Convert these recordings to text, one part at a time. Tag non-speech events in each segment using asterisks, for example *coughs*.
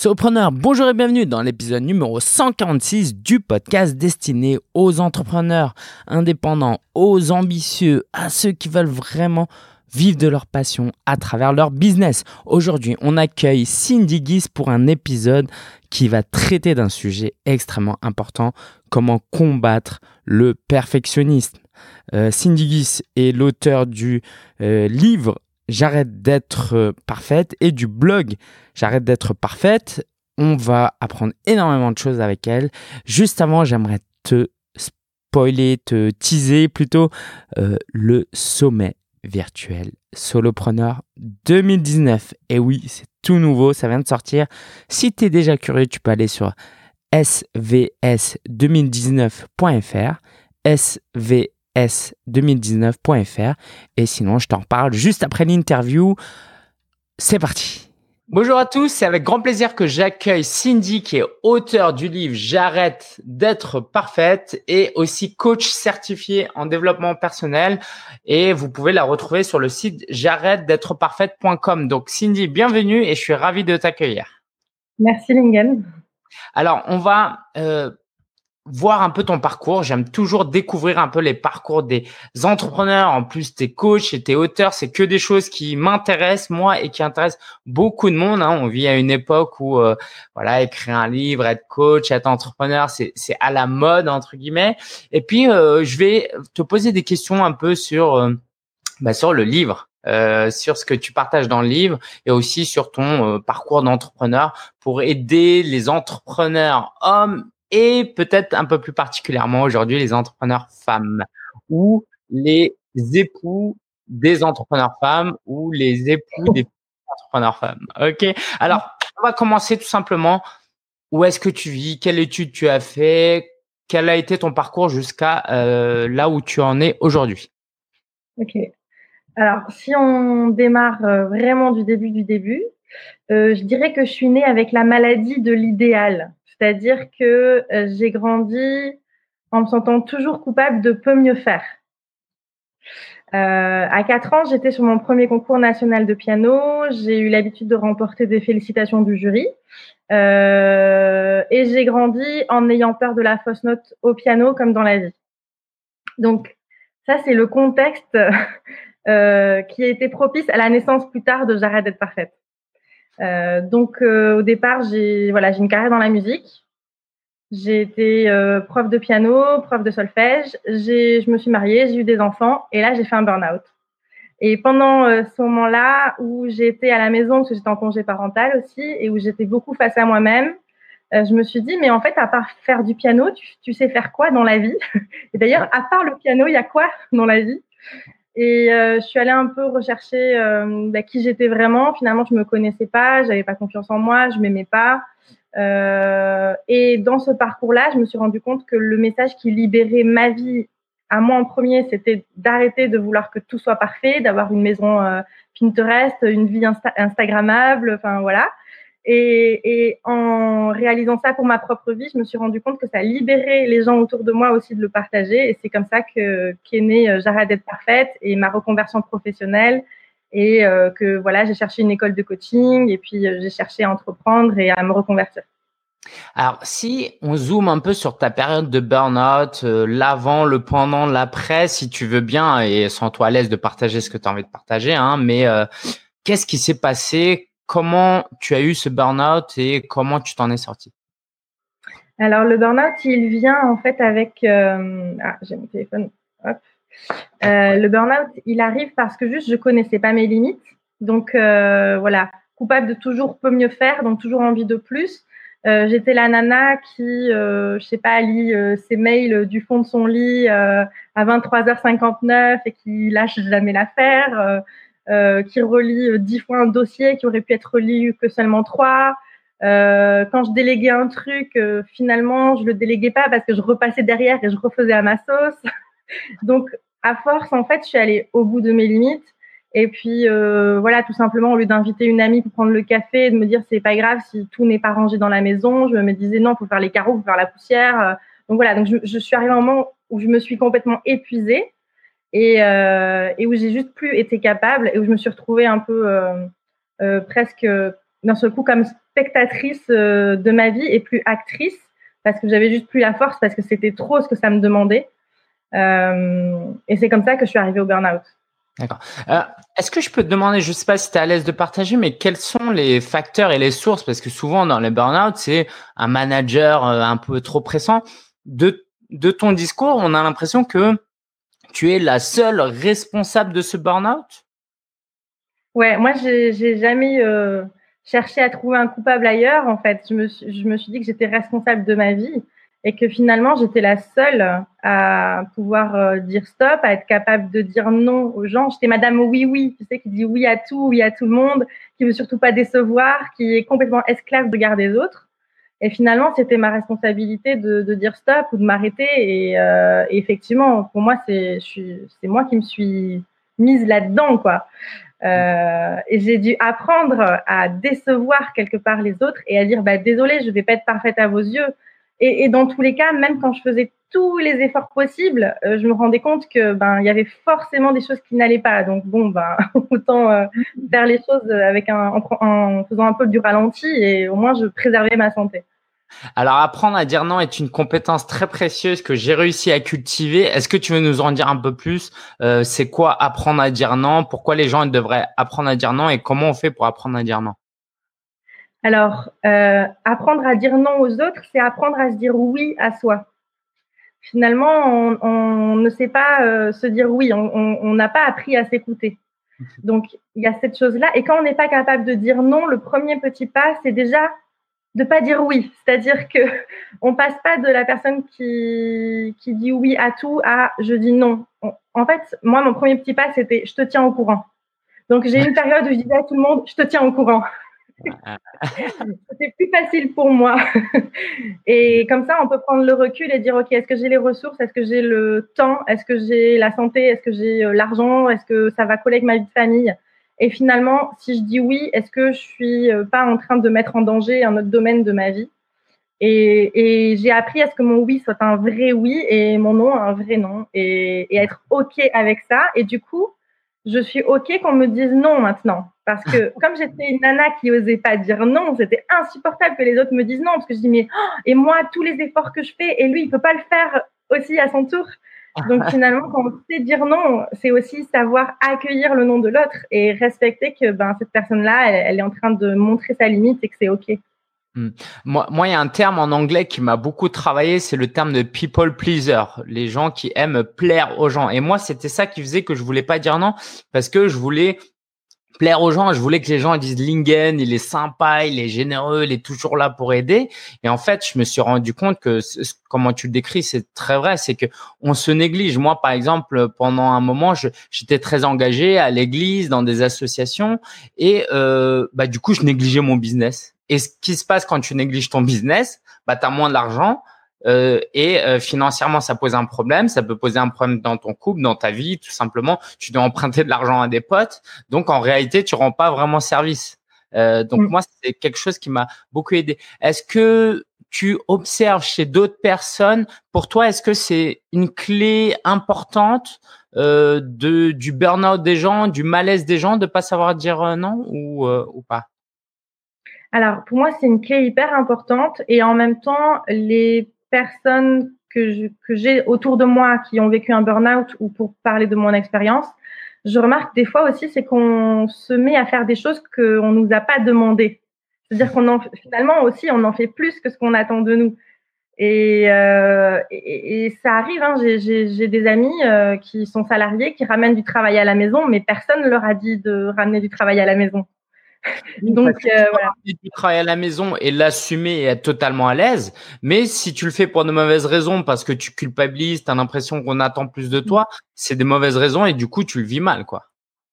Solopreneur, bonjour et bienvenue dans l'épisode numéro 146 du podcast destiné aux entrepreneurs indépendants, aux ambitieux, à ceux qui veulent vraiment vivre de leur passion à travers leur business. Aujourd'hui, on accueille Cindy Guis pour un épisode qui va traiter d'un sujet extrêmement important, comment combattre le perfectionnisme. Euh, Cindy Guis est l'auteur du euh, livre J'arrête d'être euh, parfaite et du blog J'arrête d'être parfaite. On va apprendre énormément de choses avec elle. Juste avant, j'aimerais te spoiler, te teaser plutôt euh, le sommet virtuel Solopreneur 2019. Et oui, c'est tout nouveau, ça vient de sortir. Si tu es déjà curieux, tu peux aller sur svs2019.fr. SV s2019.fr. Et sinon, je t'en parle juste après l'interview. C'est parti. Bonjour à tous, c'est avec grand plaisir que j'accueille Cindy qui est auteur du livre J'arrête d'être parfaite et aussi coach certifié en développement personnel et vous pouvez la retrouver sur le site j'arrête d'être parfaite.com. Donc Cindy, bienvenue et je suis ravi de t'accueillir. Merci Lingen. Alors, on va euh, voir un peu ton parcours. J'aime toujours découvrir un peu les parcours des entrepreneurs. En plus, t'es coach et t'es auteur, c'est que des choses qui m'intéressent moi et qui intéressent beaucoup de monde. Hein. On vit à une époque où euh, voilà, écrire un livre, être coach, être entrepreneur, c'est c'est à la mode entre guillemets. Et puis, euh, je vais te poser des questions un peu sur euh, bah, sur le livre. sur ce que tu partages dans le livre et aussi sur ton parcours d'entrepreneur pour aider les entrepreneurs hommes et peut-être un peu plus particulièrement aujourd'hui les entrepreneurs femmes ou les époux des entrepreneurs femmes ou les époux *laughs* des entrepreneurs femmes. Ok. Alors, on va commencer tout simplement. Où est-ce que tu vis? Quelle étude tu as fait? Quel a été ton parcours jusqu'à euh, là où tu en es aujourd'hui? Ok. Alors, si on démarre euh, vraiment du début du début, euh, je dirais que je suis née avec la maladie de l'idéal. C'est-à-dire que euh, j'ai grandi en me sentant toujours coupable de peu mieux faire. Euh, à 4 ans, j'étais sur mon premier concours national de piano. J'ai eu l'habitude de remporter des félicitations du jury. Euh, et j'ai grandi en ayant peur de la fausse note au piano comme dans la vie. Donc, ça, c'est le contexte *laughs* qui a été propice à la naissance plus tard de J'arrête d'être parfaite. Euh, donc euh, au départ, j'ai voilà, j'ai une carrière dans la musique. J'ai été euh, prof de piano, prof de solfège. J'ai, je me suis mariée, j'ai eu des enfants et là j'ai fait un burn-out. Et pendant ce moment-là où j'étais à la maison, parce que j'étais en congé parental aussi, et où j'étais beaucoup face à moi-même, je me suis dit, mais en fait, à part faire du piano, tu, tu sais faire quoi dans la vie? Et d'ailleurs, à part le piano, il y a quoi dans la vie? Et euh, je suis allée un peu rechercher euh, bah, qui j'étais vraiment. Finalement, je me connaissais pas, j'avais pas confiance en moi, je m'aimais pas. Euh, et dans ce parcours-là, je me suis rendu compte que le message qui libérait ma vie à moi en premier, c'était d'arrêter de vouloir que tout soit parfait, d'avoir une maison euh, Pinterest, une vie Instagrammable, enfin voilà. Et, en réalisant ça pour ma propre vie, je me suis rendu compte que ça libérait les gens autour de moi aussi de le partager. Et c'est comme ça que qu'est née euh, J'arrête d'être parfaite et ma reconversion professionnelle. Et euh, que voilà, j'ai cherché une école de coaching et puis euh, j'ai cherché à entreprendre et à me reconvertir. Alors, si on zoome un peu sur ta période de burn-out, l'avant, le pendant, l'après, si tu veux bien, et sans toi à l'aise de partager ce que tu as envie de partager, hein, mais qu'est-ce qui s'est passé comment tu as eu ce burn-out et comment tu t'en es sorti Alors, le burn-out, il vient en fait avec. Euh, ah, j'ai mon téléphone. Hop. Euh, le burn-out, il arrive parce que juste je connaissais pas mes limites. Donc, euh, voilà, coupable de toujours peu mieux faire, donc toujours envie de plus. J'étais la nana qui, je sais pas, lit ses mails du fond de son lit à 23h59 et qui lâche jamais l'affaire. Euh, qui relit euh, dix fois un dossier qui aurait pu être relu que seulement trois. Euh, quand je déléguais un truc, euh, finalement, je le déléguais pas parce que je repassais derrière et je refaisais à ma sauce. *laughs* Donc, à force, en fait, je suis allée au bout de mes limites. Et puis, euh, voilà, tout simplement, au lieu d'inviter une amie pour prendre le café et de me dire c'est pas grave si tout n'est pas rangé dans la maison, je me disais non, faut faire les carreaux, faut faire la poussière. Donc voilà, donc je, je suis arrivée à un moment où je me suis complètement épuisée et, euh, et où j'ai juste plus été capable et où je me suis retrouvée un peu euh, euh, presque d'un seul coup comme spectatrice de ma vie et plus actrice parce que j'avais juste plus la force parce que c'était trop ce que ça me demandait. et c'est comme ça que je suis arrivée au burn-out. D'accord. Est-ce que je peux te demander, je ne sais pas si tu es à l'aise de partager, mais quels sont les facteurs et les sources? Parce que souvent dans les burn-out, c'est un manager un peu trop pressant. De ton discours, on a l'impression que tu es la seule responsable de ce burn-out? Ouais, moi, j'ai jamais euh, cherché à trouver un coupable ailleurs. En fait, je me, je me suis dit que j'étais responsable de ma vie et que finalement j'étais la seule à pouvoir euh, dire stop, à être capable de dire non aux gens. J'étais Madame oui oui, tu sais, qui dit oui à tout, oui à tout le monde, qui veut surtout pas décevoir, qui est complètement esclave de regard des autres. Et finalement, c'était ma responsabilité de, de, dire stop ou de m'arrêter. Et, euh, effectivement, pour moi, c'est moi qui me suis mise là-dedans, quoi. Euh, et j'ai dû apprendre à décevoir quelque part les autres et à dire bah désolé, je vais pas être parfaite à vos yeux et, et, dans tous les cas, même quand je faisais tous les efforts possibles, euh, je me rendais compte que ben il y avait forcément des choses qui n'allaient pas. Donc bon, ben *laughs* autant euh, faire les choses avec un en, en, faisant un peu du ralenti et au moins je préservais ma santé. Alors apprendre à dire non est une compétence très précieuse que j'ai réussi à cultiver. Est-ce que tu veux nous en dire un peu plus? Euh, C'est quoi apprendre à dire non? Pourquoi les gens devraient apprendre à dire non? Et comment on fait pour apprendre à dire non? Alors, euh, apprendre à dire non aux autres, c'est apprendre à se dire oui à soi. Finalement, on, ne sait pas euh, se dire oui, on n'a pas appris à s'écouter. Donc, il y a cette chose-là. Et quand on n'est pas capable de dire non, le premier petit pas, c'est déjà de pas dire oui. C'est-à-dire que *laughs* on passe pas de la personne qui, qui dit oui à tout à je dis non. En fait, moi, mon premier petit pas, c'était je te tiens au courant. Donc, j'ai une période où je disais à tout le monde, je te tiens au courant. *laughs* c'est plus facile pour moi. *laughs* et comme ça, on peut prendre le recul et dire, OK, est-ce que j'ai les ressources? Est-ce que j'ai le temps? Est-ce que j'ai la santé? Est-ce que j'ai euh, l'argent? Est-ce que ça va coller avec ma vie de famille? Et finalement, si je dis oui, est-ce que je suis euh, pas en train de mettre en danger un autre domaine de ma vie? Et, et j'ai appris à ce que mon oui soit un vrai oui et mon non un vrai non et, et être OK avec ça. Et du coup, je suis OK qu'on me dise non maintenant. Parce que *laughs* comme j'étais une nana qui osait pas dire non, c'était insupportable que les autres me disent non. Parce que je dis, mais oh, et moi, tous les efforts que je fais, et lui, il peut pas le faire aussi à son tour. Donc *laughs* finalement, quand on sait dire non, c'est aussi savoir accueillir le nom de l'autre et respecter que ben, cette personne-là, elle, elle, est en train de montrer sa limite et que c'est OK. Hmm. Moi, il y a un terme en anglais qui m'a beaucoup travaillé, c'est le terme de people pleaser, les gens qui aiment plaire aux gens. Et moi, c'était ça qui faisait que je voulais pas dire non, parce que je voulais plaire aux gens. Je voulais que les gens disent Lingen, il est sympa, il est généreux, il est toujours là pour aider. Et en fait, je me suis rendu compte que comment tu le décris, c'est très vrai. C'est que on se néglige. Moi, par exemple, pendant un moment, j'étais très engagé à l'église, dans des associations, et euh, bah du coup, je négligeais mon business. Et ce qui se passe quand tu négliges ton business, bah, tu as moins d'argent. Euh, et euh, financièrement, ça pose un problème. Ça peut poser un problème dans ton couple, dans ta vie, tout simplement. Tu dois emprunter de l'argent à des potes. Donc, en réalité, tu rends pas vraiment service. Euh, donc, mm. moi, c'est quelque chose qui m'a beaucoup aidé. Est-ce que tu observes chez d'autres personnes, pour toi, est-ce que c'est une clé importante euh, de du burn-out des gens, du malaise des gens, de pas savoir dire non ou, ou pas? Alors, pour moi, c'est une clé hyper importante et en même temps, les personnes que j'ai autour de moi qui ont vécu un burn-out ou pour parler de mon expérience, je remarque des fois aussi, c'est qu'on se met à faire des choses qu'on nous a pas demandé. C'est-à-dire qu'on en, finalement aussi, on en fait plus que ce qu'on attend de nous. Et, euh, et, ça arrive, hein, j'ai des amis euh, qui sont salariés, qui ramènent du travail à la maison, mais personne ne leur a dit de ramener du travail à la maison. Donc euh, voilà. Tu travailles à la maison et l'assumer et être totalement à l'aise. Mais si tu le fais pour de mauvaises raisons, parce que tu culpabilises, tu as l'impression qu'on attend plus de toi, c'est des mauvaises raisons et du coup tu le vis mal, quoi.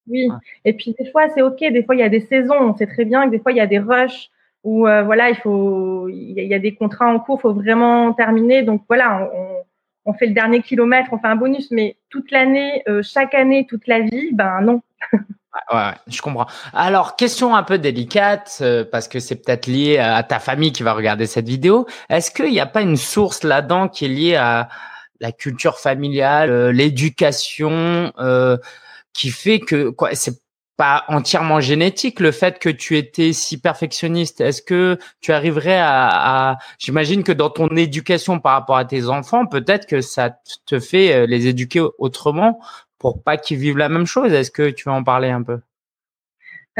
Oui. Et puis des fois c'est ok. Des fois il y a des saisons. On sait très bien que des fois il y a des rushs où euh, voilà il faut il y, a des contrats en cours, faut vraiment terminer. Donc voilà, on, on, fait le dernier kilomètre, on fait un bonus. Mais toute l'année, euh, chaque année, toute la vie, ben non. *laughs* Ouais, je comprends. Alors, question un peu délicate, euh, parce que c'est peut-être lié à ta famille qui va regarder cette vidéo. Est-ce qu'il n'y a pas une source là-dedans qui est liée à la culture familiale, euh, l'éducation, euh, qui fait que quoi C'est pas entièrement génétique le fait que tu étais si perfectionniste? Est-ce que tu arriverais à, à j'imagine que dans ton éducation par rapport à tes enfants, peut-être que ça te fait euh, les éduquer autrement pour pas qu'ils vivent la même chose. Est-ce que tu veux en parler un peu?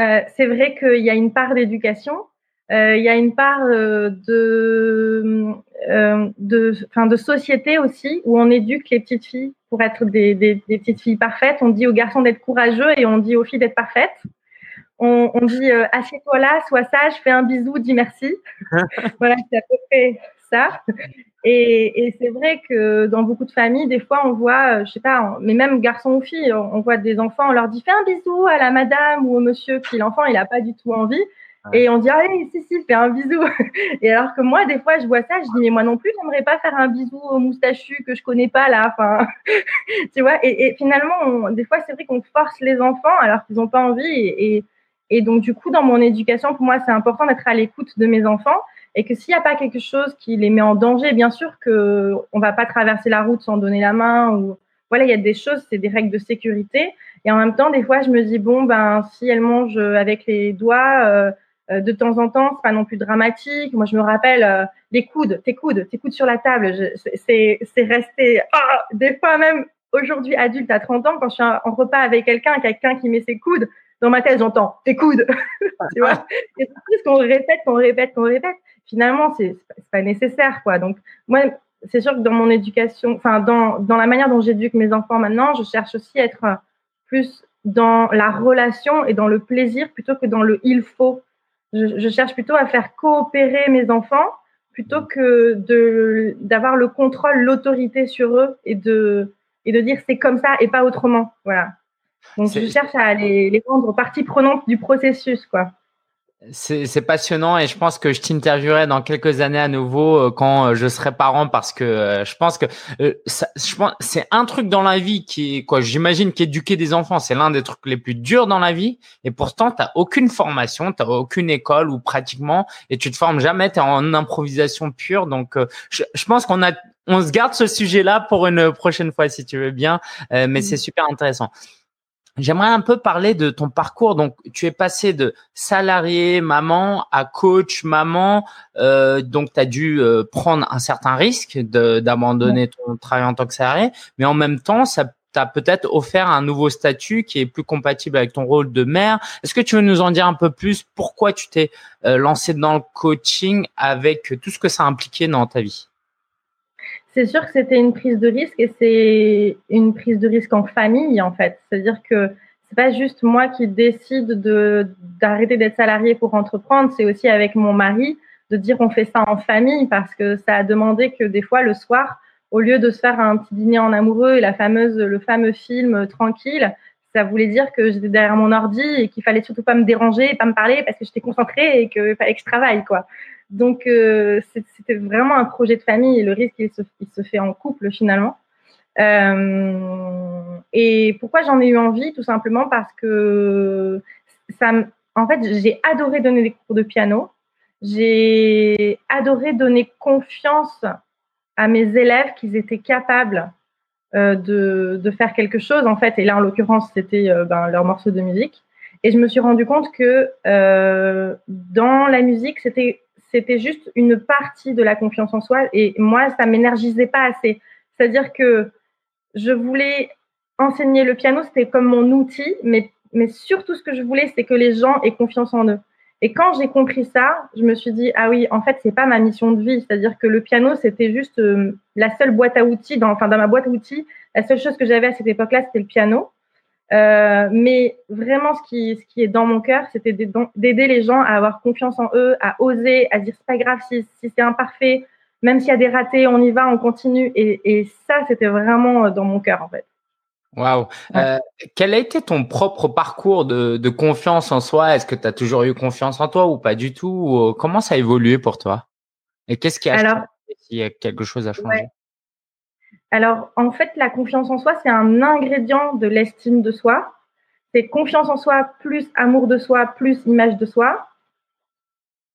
Euh, C'est vrai qu'il y a une part d'éducation. Euh, il y a une part euh, de, de, enfin, de société aussi où on éduque les petites filles pour être des, des, des petites filles parfaites. On dit aux garçons d'être courageux et on dit aux filles d'être parfaites. On, on dit assieds-toi là, sois sage, fais un bisou, dis merci. *laughs* voilà, c'est à peu près ça. Et, et c'est vrai que dans beaucoup de familles, des fois, on voit, je sais pas, mais même garçons ou filles, on voit des enfants, on leur dit fais un bisou à la madame ou au monsieur, puis l'enfant, il a pas du tout envie. Et on dit, ah oui, si, si, fais un bisou. *laughs* Et alors que moi, des fois, je vois ça, je dis, mais moi non plus, j'aimerais pas faire un bisou au moustachu que je connais pas là. Enfin, *laughs* tu vois. Et, et finalement, des fois, c'est vrai qu'on force les enfants alors qu'ils n'ont pas envie. Et, et, donc, du coup, dans mon éducation, pour moi, c'est important d'être à l'écoute de mes enfants. Et que s'il n'y a pas quelque chose qui les met en danger, bien sûr que on va pas traverser la route sans donner la main ou voilà, il y a des choses, c'est des règles de sécurité. Et en même temps, des fois, je me dis bon, ben si elle mange avec les doigts, euh, euh, de temps en temps, c'est pas non plus dramatique. Moi, je me rappelle euh, les coudes, tes coudes, tes coudes sur la table. C'est resté. Ah, des fois même aujourd'hui adulte à 30 ans, quand je suis en repas avec quelqu'un, quelqu'un qui met ses coudes dans ma tête, j'entends tes coudes. *laughs* tu vois? Et c'est qu'on répète, qu'on répète, qu'on répète. Finalement, c'est pas nécessaire, quoi. Donc moi, c'est sûr que dans mon éducation, enfin dans dans la manière dont j'éduque mes enfants maintenant, je cherche aussi à être plus dans la relation et dans le plaisir plutôt que dans le il faut je, je, cherche plutôt à faire coopérer mes enfants plutôt que de d'avoir le contrôle, l'autorité sur eux et de et de dire c'est comme ça et pas autrement. Voilà. Donc je cherche à les, les rendre partie prenante du processus, quoi. C'est passionnant et je pense que je t'interviewerai dans quelques années à nouveau euh, quand euh, je serai parent parce que euh, je pense que ça, je pense c'est un truc dans la vie qui quoi j'imagine qu'éduquer des enfants. C'est l'un des trucs les plus durs dans la vie et pourtant t'as aucune formation t'as aucune école ou pratiquement et tu te formes jamais t'es en improvisation pure. Donc je, je pense qu'on a on se garde ce sujet là pour une prochaine fois si tu veux bien mais c'est super intéressant J'aimerais un peu parler de ton parcours. Donc, tu es passé de salarié, maman, à coach, maman. Euh, donc, tu as dû euh, prendre un certain risque d'abandonner ton travail en tant que salarié. Mais en même temps, ça t'a peut-être offert un nouveau statut qui est plus compatible avec ton rôle de mère. Est-ce que tu veux nous en dire un peu plus? Pourquoi tu t'es euh, lancé dans le coaching avec tout ce que ça a impliqué dans ta vie? C'est sûr que c'était une prise de risque et c'est une prise de risque en famille en fait. C'est-à-dire que c'est pas juste moi qui décide de d'arrêter d'être salarié pour entreprendre, c'est aussi avec mon mari de dire on fait ça en famille parce que ça a demandé que des fois le soir, au lieu de se faire un petit dîner en amoureux et la fameuse le fameux film tranquille, ça voulait dire que j'étais derrière mon ordi et qu'il fallait surtout pas me déranger, pas me parler parce que j'étais concentrée et qu'il fallait que je travaille quoi. Donc, euh, c'était vraiment un projet de famille et le risque, il se, fait en couple finalement. Euh, et pourquoi j'en ai eu envie? Tout simplement parce que ça, en fait, j'ai adoré donner des cours de piano. J'ai adoré donner confiance à mes élèves qu'ils étaient capables euh, de, faire quelque chose, en fait. Et là, en l'occurrence, c'était ben, leur morceau de musique. Et je me suis rendu compte que dans la musique, c'était c'était juste une partie de la confiance en soi et moi, ça m'énergisait pas assez. C'est-à-dire que je voulais enseigner le piano, c'était comme mon outil, mais, mais surtout ce que je voulais, c'est que les gens aient confiance en eux. Et quand j'ai compris ça, je me suis dit ah oui, en fait, c'est pas ma mission de vie. C'est-à-dire que le piano, c'était juste euh, la seule boîte à outils, dans, enfin dans ma boîte à outils, la seule chose que j'avais à cette époque-là, c'était le piano. Euh, mais vraiment, ce qui, ce qui est dans mon cœur, c'était d'aider les gens à avoir confiance en eux, à oser, à dire c'est pas grave si, si c'est imparfait, même s'il y a des ratés, on y va, on continue. Et, et ça, c'était vraiment euh, dans mon cœur en fait. Waouh. Euh, quel a été ton propre parcours de, de confiance en soi? Est-ce que tu as toujours eu confiance en toi ou pas du tout? Comment ça a évolué pour toi? Et qu'est-ce qui a changé? S'il y a quelque chose à changer? Alors, en fait, la confiance en soi, c'est un ingrédient de l'estime de soi. C'est confiance en soi plus amour de soi plus image de soi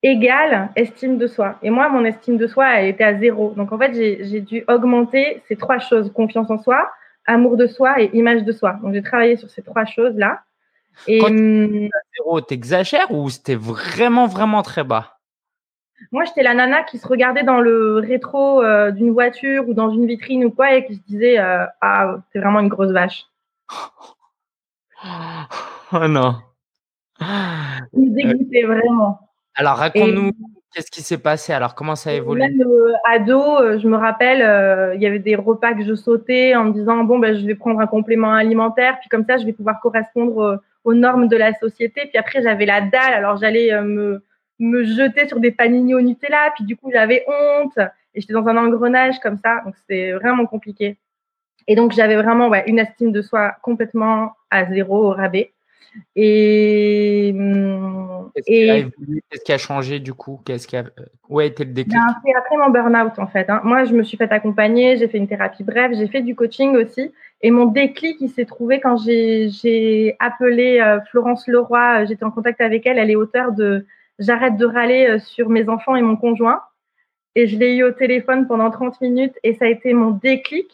égale estime de soi. Et moi, mon estime de soi a été à zéro. Donc, en fait, j'ai dû augmenter ces trois choses, confiance en soi, amour de soi et image de soi. Donc, j'ai travaillé sur ces trois choses-là. Et Quand hum, zéro, t'exagères ou c'était vraiment vraiment très bas? Moi, j'étais la nana qui se regardait dans le rétro euh, d'une voiture ou dans une vitrine ou quoi et qui se disait euh, ah c'est vraiment une grosse vache. *laughs* oh non. Il me dégoûtait vraiment. Alors raconte-nous Qu'est-ce qui s'est passé alors Comment ça a évolué? Même euh, ado, euh, je me rappelle, euh, il y avait des repas que je sautais en me disant bon ben je vais prendre un complément alimentaire, puis comme ça je vais pouvoir correspondre aux normes de la société. Puis après j'avais la dalle, alors j'allais me me jeter sur des panini au Nutella, puis du coup j'avais honte et j'étais dans un engrenage comme ça, donc c'était vraiment compliqué. Et donc j'avais vraiment ouais, une estime de soi complètement à zéro au rabais. Et Qu'est-ce qui, a changé du coup? Qu'est-ce qui a... Où a été le déclic ben, C'est après mon burn-out en fait. Hein. Moi, je me suis fait accompagner, j'ai fait une thérapie brève, j'ai fait du coaching aussi. Et mon déclic, il s'est trouvé quand j'ai appelé euh, Florence Leroy. J'étais en contact avec elle. Elle est auteure de J'arrête de râler euh, sur mes enfants et mon conjoint. Et je l'ai eu au téléphone pendant 30 minutes et ça a été mon déclic.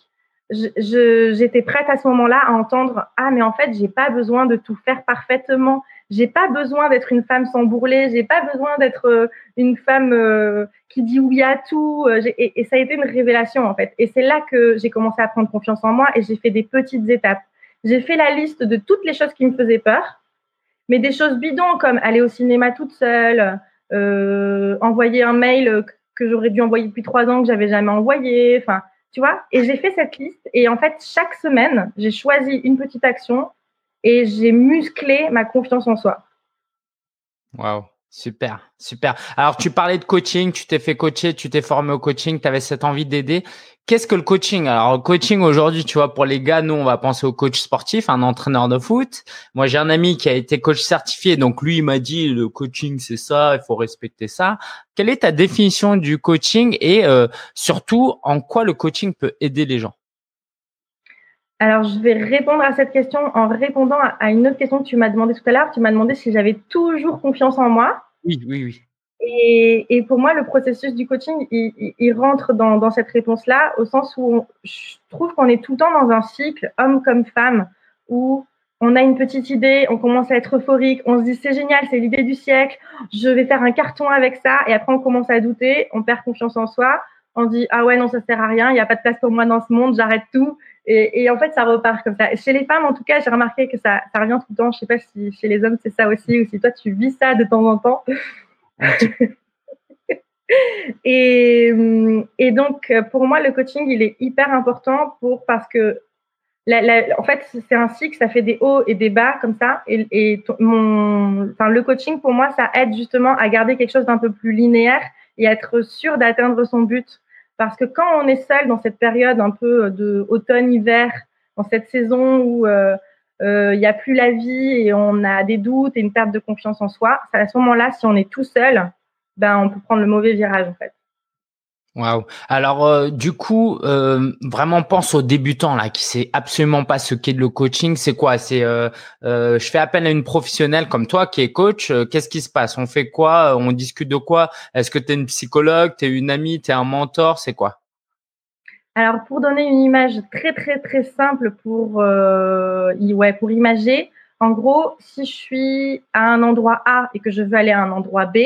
J'étais prête à ce moment-là à entendre ah mais en fait j'ai pas besoin de tout faire parfaitement. J'ai pas besoin d'être une femme sans bourrelet. J'ai pas besoin d'être euh, une femme euh, qui dit oui à tout et, ça a été une révélation en fait. Et c'est là que j'ai commencé à prendre confiance en moi et j'ai fait des petites étapes. J'ai fait la liste de toutes les choses qui me faisaient peur mais des choses bidons comme aller au cinéma toute seule envoyer un mail que j'aurais dû envoyer depuis trois ans que j'avais jamais envoyé enfin tu vois Et j'ai fait cette liste et en fait, chaque semaine, j'ai choisi une petite action et j'ai musclé ma confiance en soi. Waouh, super, super. Alors, tu parlais de coaching, tu t'es fait coacher, tu t'es formé au coaching, tu avais cette envie d'aider. Qu'est-ce que le coaching? Alors, le coaching aujourd'hui, tu vois, pour les gars, nous, on va penser au coach sportif, un entraîneur de foot. Moi, j'ai un ami qui a été coach certifié, donc lui, il m'a dit le coaching, c'est ça, il faut respecter ça. Quelle est ta définition du coaching et euh, surtout, en quoi le coaching peut aider les gens? Alors, je vais répondre à cette question en répondant à une autre question que tu m'as demandé tout à l'heure. Tu m'as demandé si j'avais toujours confiance en moi. Oui, oui, oui. Et, pour moi, le processus du coaching, il, rentre dans, cette réponse-là, au sens où je trouve qu'on est tout le temps dans un cycle, homme comme femme, où on a une petite idée, on commence à être euphorique, on se dit c'est génial, c'est l'idée du siècle, je vais faire un carton avec ça, et après on commence à douter, on perd confiance en soi, on dit ah ouais non ça sert à rien, il n'y a pas de place pour moi dans ce monde, j'arrête tout, et, en fait ça repart comme ça. Chez les femmes en tout cas, j'ai remarqué que ça, ça revient tout le temps. Je sais pas si chez les hommes c'est ça aussi ou si toi tu vis ça de temps en temps. *laughs* et, et, donc, pour moi, le coaching, il est hyper important pour, parce que, en fait, c'est un cycle, ça fait des hauts et des bas comme ça. Et, et mon, enfin, le coaching, pour moi, ça aide justement à garder quelque chose d'un peu plus linéaire et à être sûr d'atteindre son but. Parce que quand on est seul dans cette période un peu de automne-hiver, dans cette saison où euh, euh, il n'y a plus la vie et on a des doutes et une perte de confiance en soi, à ce moment-là, si on est tout seul, ben, on peut prendre le mauvais virage en fait. Waouh. Alors euh, du coup, euh, vraiment pense aux débutants là qui sait absolument pas ce qu'est le coaching. C'est quoi? C'est euh, je fais appel à une professionnelle comme toi qui est coach. Qu'est-ce qui se passe? On fait quoi? On discute de quoi? Est-ce que tu es une psychologue? Tu es une amie? Tu es un mentor? C'est quoi? Alors pour donner une image très très très simple pour ouais pour imager, en gros, si je suis à un endroit A et que je veux aller à un endroit B,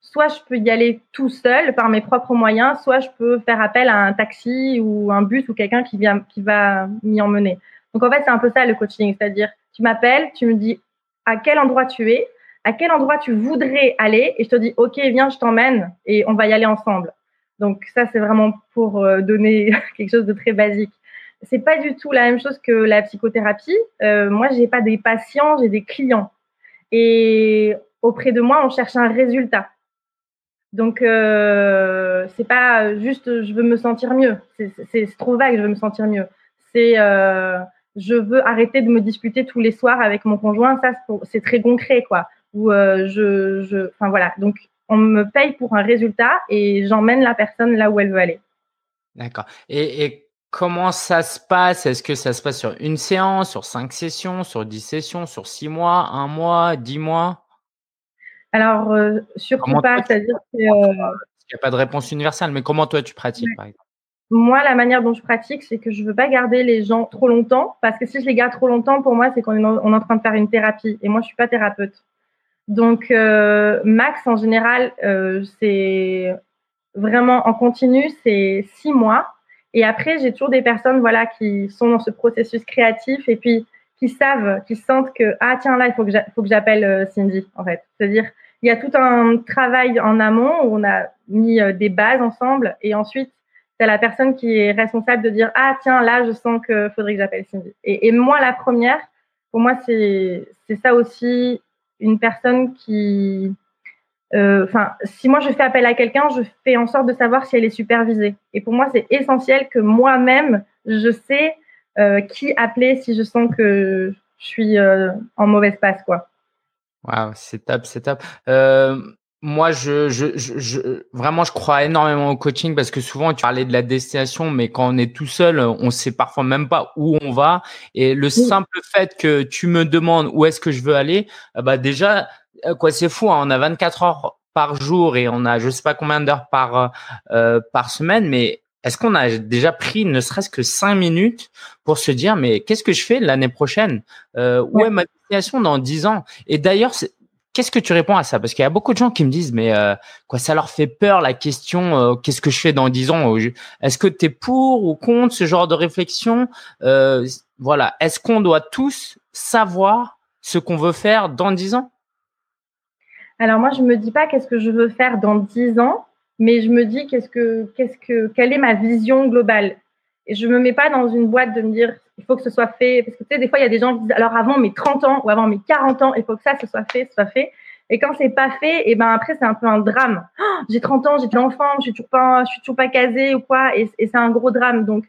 soit je peux y aller tout seul par mes propres moyens, soit je peux faire appel à un taxi ou un bus ou quelqu'un qui vient, qui va m'y emmener. Donc en fait, c'est un peu ça le coaching, c'est-à-dire tu m'appelles, tu me dis à quel endroit tu es, à quel endroit tu voudrais aller, et je te dis ok, viens, je t'emmène et on va y aller ensemble. Donc ça, c'est vraiment pour euh, donner *laughs* quelque chose de très basique. C'est pas du tout la même chose que la psychothérapie. Euh, moi, j'ai pas des patients, j'ai des clients. Et auprès de moi, on cherche un résultat. Donc, euh, c'est pas juste je veux me sentir mieux. C'est trop vague, je veux me sentir mieux. C'est euh, je veux arrêter de me disputer tous les soirs avec mon conjoint. Ça, c'est très concret, quoi. Ou euh, je, je, enfin voilà. Donc, on me paye pour un résultat et j'emmène la personne là où elle veut aller. D'accord. Et, et, comment ça se passe? Est-ce que ça se passe sur une séance, sur cinq sessions, sur dix sessions, sur six mois, un mois, dix mois? Alors, euh, surtout pas, c'est-à-dire que. Euh, Il n'y a pas de réponse universelle, mais comment toi tu pratiques, par exemple? Moi, la manière dont je pratique, c'est que je veux pas garder les gens trop longtemps, parce que si je les garde trop longtemps, pour moi, c'est qu'on est, on est en train de faire une thérapie. Et moi, je suis pas thérapeute. Donc, euh, max, en général, euh, c'est vraiment en continu, c'est six mois. Et après, j'ai toujours des personnes, voilà, qui sont dans ce processus créatif et puis qui savent, qui sentent que ah tiens là, il faut que j'appelle euh, Cindy, en fait. C'est-à-dire, il y a tout un travail en amont où on a mis des bases ensemble et ensuite c'est la personne qui est responsable de dire ah tiens là je sens que faudrait que j'appelle Cindy. Et, et, moi la première, pour moi c'est c'est ça aussi une personne qui euh, enfin si moi je fais appel à quelqu'un, je fais en sorte de savoir si elle est supervisée. Et pour moi c'est essentiel que moi-même je sais euh, qui appeler si je sens que je suis euh, en mauvaise passe quoi. Waouh, c'est top, c'est top. Euh, moi, je, je, je, vraiment, je crois énormément au coaching parce que souvent, tu parlais de la destination, mais quand on est tout seul, on sait parfois même pas où on va. Et le simple fait que tu me demandes où est-ce que je veux aller, bah déjà, quoi, c'est fou. Hein, on a 24 heures par jour et on a je sais pas combien d'heures par euh, par semaine, mais est-ce qu'on a déjà pris ne serait-ce que cinq minutes pour se dire mais qu'est-ce que je fais l'année prochaine? Euh, Où est ma destination dans dix ans? Et d'ailleurs, Qu'est-ce que tu réponds à ça? Parce qu'il y a beaucoup de gens qui me disent, mais euh, quoi, ça leur fait peur la question. Euh, qu'est-ce que je fais dans dix ans? Est-ce que tu es pour ou contre ce genre de réflexion? Euh, Voilà. Est-ce qu'on doit tous savoir ce qu'on veut faire dans dix ans? Alors moi, je me dis pas qu'est-ce que je veux faire dans dix ans, mais je me dis qu'est-ce que, qu'est-ce que, quelle est ma vision globale? Et je me mets pas dans une boîte de me dire il faut que ce soit fait. Parce que tu sais, des fois, il y a des gens qui disent alors avant mes 30 ans ou avant mes 40 ans, il faut que ça, ce soit fait, ce soit fait. Et quand c'est pas fait, et ben après, c'est un peu un drame. Oh, j'ai 30 ans, j'ai des enfants, je suis toujours pas, je suis toujours pas casée ou quoi. Et, c'est un gros drame. Donc,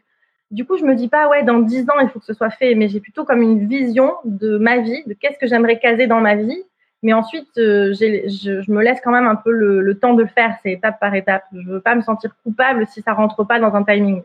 du coup, je me dis pas, ouais, dans 10 ans, il faut que ce soit fait. Mais j'ai plutôt comme une vision de ma vie, de qu'est-ce que j'aimerais caser dans ma vie. Mais ensuite, euh, je, me laisse quand même un peu le, temps de le faire, c'est étape par étape. Je veux pas me sentir coupable si ça rentre pas dans un timing.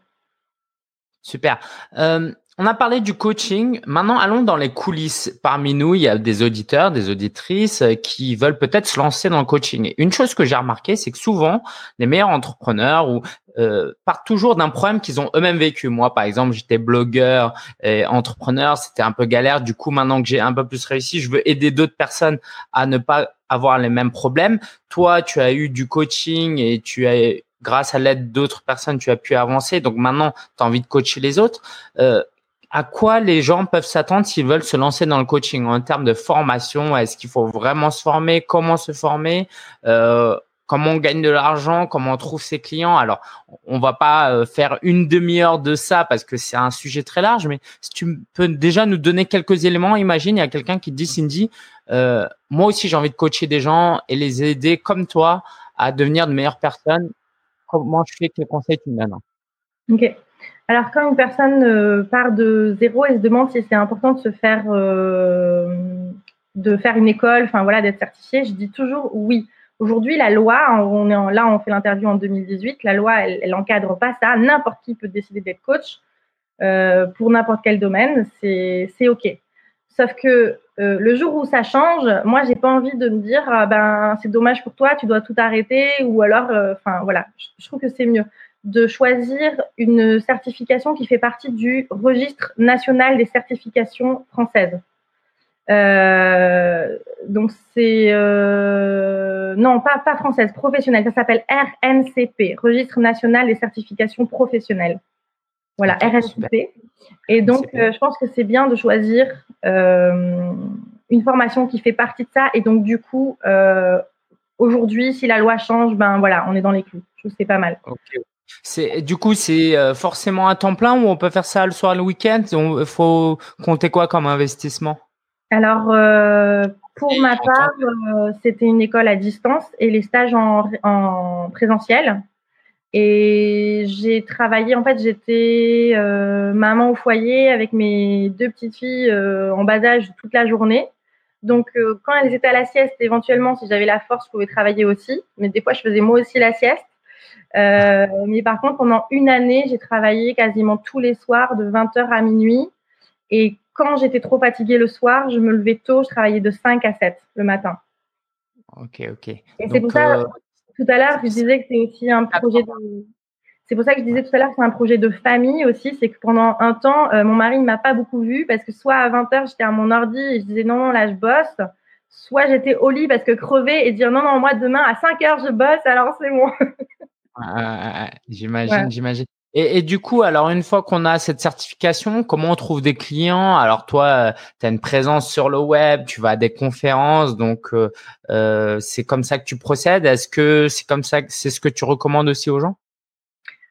Super. Euh, on a parlé du coaching. Maintenant, allons dans les coulisses. Parmi nous, il y a des auditeurs, des auditrices euh, qui veulent peut-être se lancer dans le coaching. une chose que j'ai remarqué, c'est que souvent, les meilleurs entrepreneurs ou euh, partent toujours d'un problème qu'ils ont eux-mêmes vécu. Moi, par exemple, j'étais blogueur et entrepreneur, c'était un peu galère. Du coup, maintenant que j'ai un peu plus réussi, je veux aider d'autres personnes à ne pas avoir les mêmes problèmes. Toi, tu as eu du coaching et tu as grâce à l'aide d'autres personnes, tu as pu avancer. Donc maintenant, tu as envie de coacher les autres. Euh, à quoi les gens peuvent s'attendre s'ils veulent se lancer dans le coaching en termes de formation? Est-ce qu'il faut vraiment se former? Comment se former? Euh, Comment on gagne de l'argent? Comment on trouve ses clients? Alors, on va pas euh, faire une demi-heure de ça parce que c'est un sujet très large, mais si tu peux déjà nous donner quelques éléments, imagine il y a quelqu'un qui te dit Cindy, euh, moi aussi j'ai envie de coacher des gens et les aider comme toi à devenir de meilleures personnes. Comment je fais? Quels conseils tu me donnes? Ok. Alors, quand une personne euh, part de zéro et se demande si c'est important de se faire, euh, de faire une école, enfin voilà, d'être certifié, je dis toujours oui. Aujourd'hui, la loi, on est là, on fait l'interview en 2018, la loi, elle, elle encadre pas ça. N'importe qui peut décider d'être coach euh, pour n'importe quel domaine, c'est ok. Sauf que euh, le jour où ça change, moi, j'ai pas envie de me dire, ah, ben c'est dommage pour toi, tu dois tout arrêter, ou alors, enfin voilà, je trouve que c'est mieux de choisir une certification qui fait partie du registre national des certifications françaises. Euh, donc c'est euh, non pas pas française professionnelle. Ça s'appelle RNCP registre national des certifications professionnelles. Voilà RNCP et donc euh, je pense que c'est bien de choisir une formation qui fait partie de ça. Et donc du coup aujourd'hui si la loi change ben voilà on est dans les clous. Je trouve c'est pas mal c'est du coup c'est euh, forcément à temps plein ou on peut faire ça le soir le week-end? Il faut compter quoi comme investissement? Alors euh, pour ma part, euh, c'était une école à distance et les stages en, en présentiel. Et j'ai travaillé, en fait, j'étais maman au foyer avec mes deux petites filles en bas âge toute la journée. Donc, quand elles étaient à la sieste, éventuellement, si j'avais la force, je pouvais travailler aussi. Mais des fois, je faisais moi aussi la sieste. Euh, mais par contre, pendant une année, j'ai travaillé quasiment tous les soirs de 20h à minuit. Et quand j'étais trop fatiguée le soir, je me levais tôt, je travaillais de 5 à 7 le matin. Ok, ok. Et c'est pour ça, euh, tout à l'heure, je disais que c'est aussi un projet de, C'est pour ça que je disais tout à l'heure que c'est un projet de famille aussi. C'est que pendant un temps, mon mari ne m'a pas beaucoup vu parce que soit à 20h, j'étais à mon ordi et je disais non, non, là, je bosse. Soit j'étais au lit parce que crever et dire non, non, moi, demain, à 5h, je bosse, alors c'est bon. *laughs* j'imagine, j'imagine. Et, et, du coup, alors une fois qu'on a cette certification, comment on trouve des clients? Alors toi, tu as une présence sur le web, tu vas à des conférences, donc euh, euh, c'est comme ça que tu procèdes? Est-ce que c'est comme ça que c'est ce que tu recommandes aussi aux gens?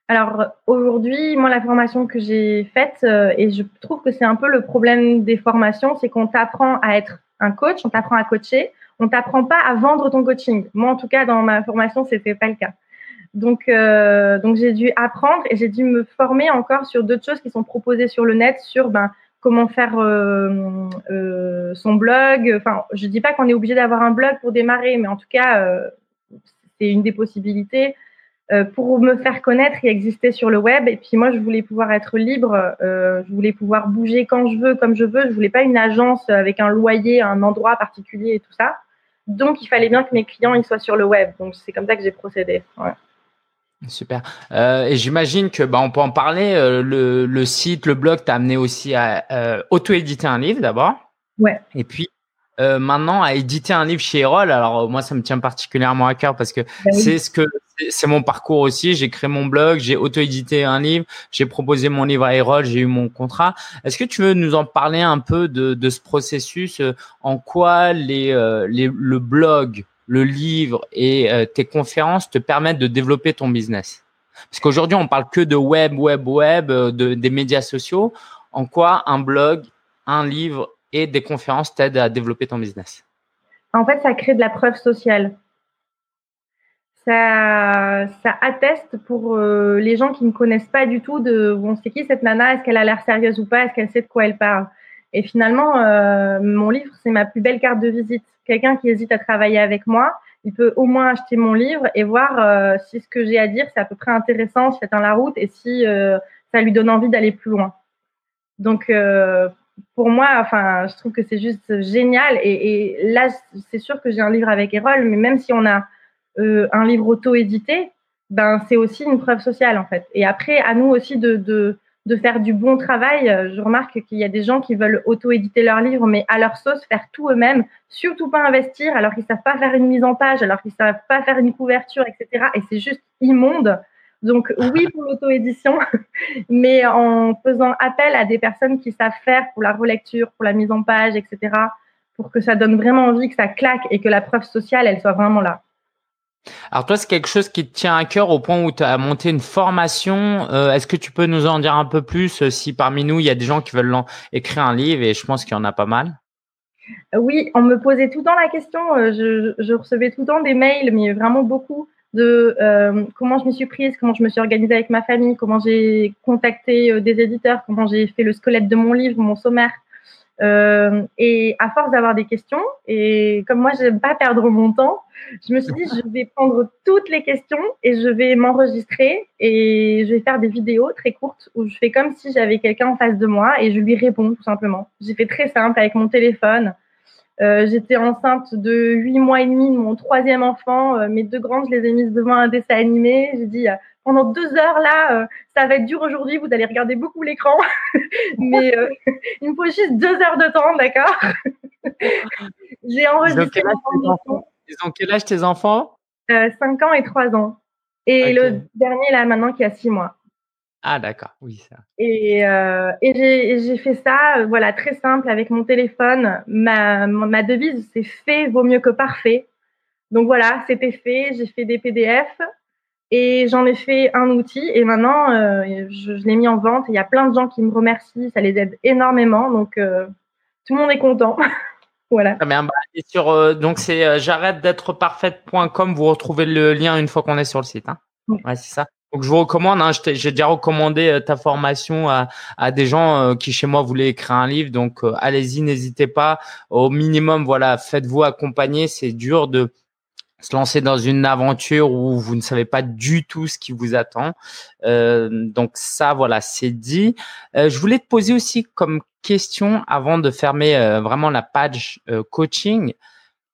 Alors aujourd'hui, moi, la formation que j'ai faite, euh, et je trouve que c'est un peu le problème des formations, c'est qu'on t'apprend à être un coach, on t'apprend à coacher, on t'apprend pas à vendre ton coaching. Moi, en tout cas, dans ma formation, c'était pas le cas. Donc, euh, donc j'ai dû apprendre et j'ai dû me former encore sur d'autres choses qui sont proposées sur le net, sur ben, comment faire euh, euh, son blog. Enfin, je dis pas qu'on est obligé d'avoir un blog pour démarrer, mais en tout cas, c'est une des possibilités. Pour me faire connaître et exister sur le web. Et puis moi, je voulais pouvoir être libre, je voulais pouvoir bouger quand je veux, comme je veux. Je voulais pas une agence avec un loyer, un endroit particulier et tout ça. Donc, il fallait bien que mes clients soient sur le web. Donc, c'est comme ça que j'ai procédé. Super. Euh, et j'imagine que bah, on peut en parler. Euh, le, le, site, le blog t'a amené aussi à euh, auto-éditer un livre d'abord. Ouais. Et puis euh, maintenant à éditer un livre chez Erol. Alors moi, ça me tient particulièrement à cœur parce que bah c'est ce que c'est mon parcours aussi. J'ai créé mon blog, j'ai auto-édité un livre, j'ai proposé mon livre à Erol, j'ai eu mon contrat. Est-ce que tu veux nous en parler un peu de, de ce processus En quoi les, les le blog le livre et euh, tes conférences te permettent de développer ton business. Parce qu'aujourd'hui, on parle que de web, web, web, euh, de, des médias sociaux. En quoi un blog, un livre et des conférences t'aident à développer ton business? En fait, ça crée de la preuve sociale. Ça, atteste pour euh, les gens qui ne connaissent pas du tout de bon, c'est qui cette nana? Est-ce qu'elle a l'air sérieuse ou pas? Est-ce qu'elle sait de quoi elle parle? Et finalement, mon livre, c'est ma plus belle carte de visite quelqu'un qui hésite à travailler avec moi, il peut au moins acheter mon livre et voir euh, si ce que j'ai à dire c'est à peu près intéressant, si c'est dans la route et si euh, ça lui donne envie d'aller plus loin. Donc euh, pour moi, enfin, je trouve que c'est juste génial. Et, là, c'est sûr que j'ai un livre avec Erol, mais même si on a un livre auto-édité, ben c'est aussi une preuve sociale en fait. Et après, à nous aussi de de faire du bon travail. Euh, je remarque qu'il y a des gens qui veulent auto-éditer leurs livres, mais à leur sauce, faire tout eux-mêmes, surtout pas investir, alors qu'ils savent pas faire une mise en page, alors qu'ils savent pas faire une couverture, etc. Et c'est juste immonde. Donc oui pour l'auto-édition, *laughs* mais en faisant appel à des personnes qui savent faire pour la relecture, pour la mise en page, etc. Pour que ça donne vraiment envie, que ça claque et que la preuve sociale, elle soit vraiment là. Alors toi, c'est quelque chose qui te tient à cœur au point où tu as monté une formation. Euh, est-ce que tu peux nous en dire un peu plus euh, si parmi nous, il y a des gens qui veulent écrire un livre et je pense qu'il y en a pas mal? Euh, Oui, on me posait tout le temps la question. Je, recevais tout le temps des mails, mais vraiment beaucoup de comment je me suis prise, comment je me suis organisée avec ma famille, comment j'ai contacté des éditeurs, comment j'ai fait le squelette de mon livre, mon sommaire. Euh, et à force d'avoir des questions, et comme moi, j'aime pas perdre mon temps, je me suis dit, je vais prendre toutes les questions et je vais m'enregistrer et je vais faire des vidéos très courtes où je fais comme si j'avais quelqu'un en face de moi et je lui réponds tout simplement. J'ai fait très simple avec mon téléphone. Euh, J'étais enceinte de huit mois et demi de mon troisième enfant. Euh, mes deux grandes, je les ai mises devant un dessin animé. J'ai dit, pendant deux heures là, euh, ça va être dur aujourd'hui, vous allez regarder beaucoup l'écran, *laughs* mais euh, *laughs* il me faut juste deux heures de temps, d'accord? *laughs* J'ai enregistré. Ils ont quel âge tes enfants? Euh, 5 ans et 3 ans. Et le dernier là maintenant qui a 6 mois. Ah d'accord, oui ça. Et, euh, et j'ai fait ça, voilà, très simple avec mon téléphone. Ma, ma devise c'est fait vaut mieux que parfait. Donc voilà, c'était fait. J'ai fait des PDF. Et j'en ai fait un outil et maintenant, euh, je, je l'ai mis en vente. Il y a plein de gens qui me remercient, ça les aide énormément. Donc, euh, tout le monde est content. *laughs* voilà. Ah, bah, et sur, euh, donc, c'est j'arrête d'être parfaite.com. Vous retrouvez le lien une fois qu'on est sur le site. Hein. Ouais, c'est ça. Donc, je vous recommande. Hein, j'ai déjà recommandé ta formation à, à des gens qui, chez moi, voulaient écrire un livre. Donc, allez-y, n'hésitez pas. Au minimum, voilà, faites-vous accompagner. C'est dur de se lancer dans une aventure où vous ne savez pas du tout ce qui vous attend. Euh, donc ça, voilà, c'est dit. Euh, je voulais te poser aussi comme question avant de fermer euh, vraiment la page coaching.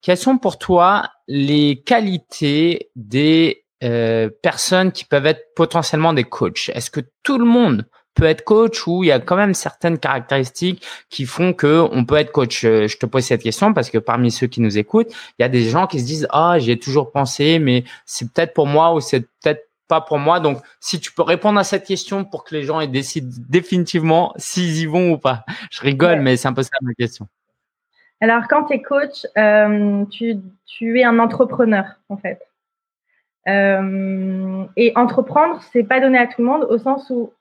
Quelles sont pour toi les qualités des personnes qui peuvent être potentiellement des coachs? Est-ce que tout le monde peut être coach ou il y a quand même certaines caractéristiques qui font que on peut être coach euh, Je te pose cette question parce que parmi ceux qui nous écoutent, il y a des gens qui se disent ah j'ai toujours pensé mais c'est peut-être pour moi ou c'est peut-être pas pour moi. Donc si tu peux répondre à cette question pour que les gens décident définitivement s'ils y vont ou pas. Je rigole mais c'est un peu ça ma question. Alors quand tu es coach, euh, tu, tu es un entrepreneur en fait. Euh, et entreprendre, c'est pas donné à tout le monde au sens où,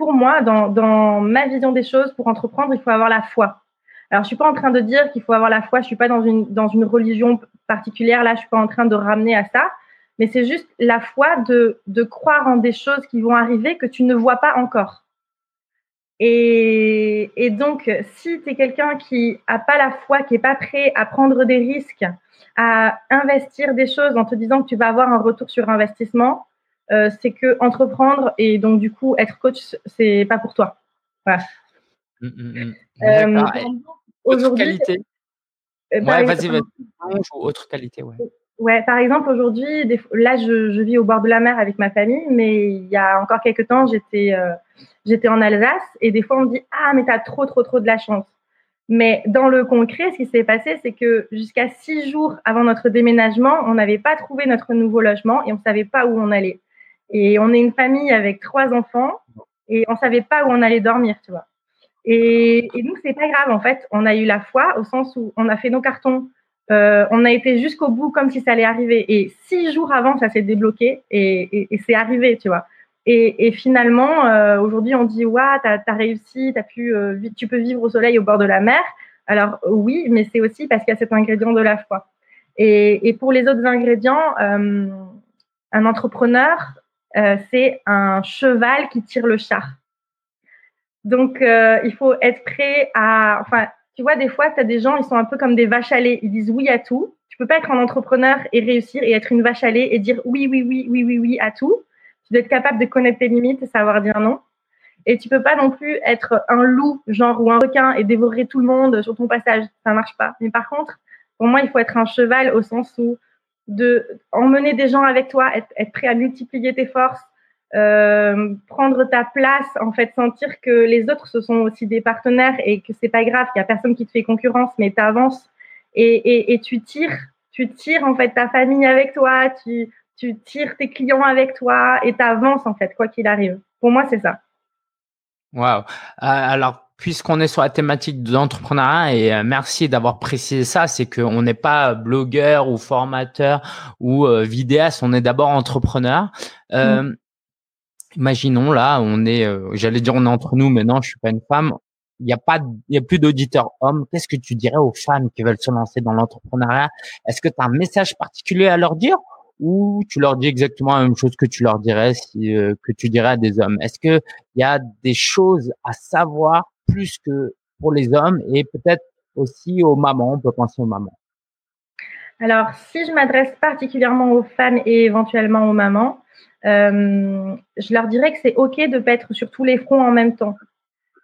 pour moi, dans, ma vision des choses, pour entreprendre, il faut avoir la foi. Alors, je suis pas en train de dire qu'il faut avoir la foi. Je suis pas dans une dans une religion particulière. Là, je suis pas en train de ramener à ça. Mais c'est juste la foi de de croire en des choses qui vont arriver que tu ne vois pas encore. Et, et donc, si tu es quelqu'un qui a pas la foi, qui est pas prêt à prendre des risques, à investir des choses en te disant que tu vas avoir un retour sur investissement, euh, c'est que entreprendre et donc du coup être coach, c'est pas pour toi. Voilà. Mmh, mmh, mmh. Euh, autre qualité. Euh, ouais, vas-y, vas-y. Autre qualité, ouais. Ouais, par exemple, aujourd'hui, là, je, je, vis au bord de la mer avec ma famille, mais il y a encore quelques temps, j'étais j'étais en Alsace et des fois, on me dit Ah, mais tu as trop, trop, trop de la chance. Mais dans le concret, ce qui s'est passé, c'est que jusqu'à six jours avant notre déménagement, on n'avait pas trouvé notre nouveau logement et on ne savait pas où on allait. Et on est une famille avec trois enfants et on savait pas où on allait dormir, tu vois. Et, et nous, c'est pas grave, en fait. On a eu la foi au sens où on a fait nos cartons. Euh, on a été jusqu'au bout comme si ça allait arriver. Et six jours avant, ça s'est débloqué et, c'est arrivé, tu vois. Et, finalement, euh, aujourd'hui, on dit ouais, t'as as réussi, as pu, euh, tu peux vivre au soleil au bord de la mer. Alors oui, mais c'est aussi parce qu'il y a cet ingrédient de la foi. Et, et pour les autres ingrédients, euh, un entrepreneur, euh, c'est un cheval qui tire le char. Donc euh, il faut être prêt à, enfin, tu vois, des fois, tu as des gens, ils sont un peu comme des vaches à lait. Ils disent oui à tout. Tu peux pas être un entrepreneur et réussir et être une vache à lait et dire oui, oui, oui, oui, oui, oui à tout d'être capable de connaître tes limites et savoir dire non. Et tu peux pas non plus être un loup, genre, ou un requin et dévorer tout le monde sur ton passage. Ça marche pas. Mais par contre, pour moi, il faut être un cheval au sens où de emmener des gens avec toi, être, prêt à multiplier tes forces, euh, prendre ta place, en fait, sentir que les autres ce sont aussi des partenaires et que c'est pas grave, qu'il y a personne qui te fait concurrence, mais tu avances et, et, et, tu tires, tu tires en fait ta famille avec toi, tu tu tires tes clients avec toi et tu avances en fait, quoi qu'il arrive. Pour moi, c'est ça. Waouh. Euh, alors, puisqu'on est sur la thématique de l'entrepreneuriat et euh, merci d'avoir précisé ça, c'est qu'on n'est pas blogueur ou formateur ou euh, vidéaste, on est d'abord entrepreneur. Mm. Imaginons là, on est, j'allais dire on est entre nous, mais non, je suis pas une femme. Il n'y a pas, il y a plus d'auditeurs hommes. Qu'est-ce que tu dirais aux femmes qui veulent se lancer dans l'entrepreneuriat? Est-ce que tu as un message particulier à leur dire? Ou tu leur dis exactement la même chose que tu leur dirais si, euh, que tu dirais à des hommes? Est-ce que il y a des choses à savoir plus que pour les hommes et peut-être aussi aux mamans On peut penser aux mamans. Alors, si je m'adresse particulièrement aux femmes et éventuellement aux mamans, euh, je leur dirais que c'est ok de pas être sur tous les fronts en même temps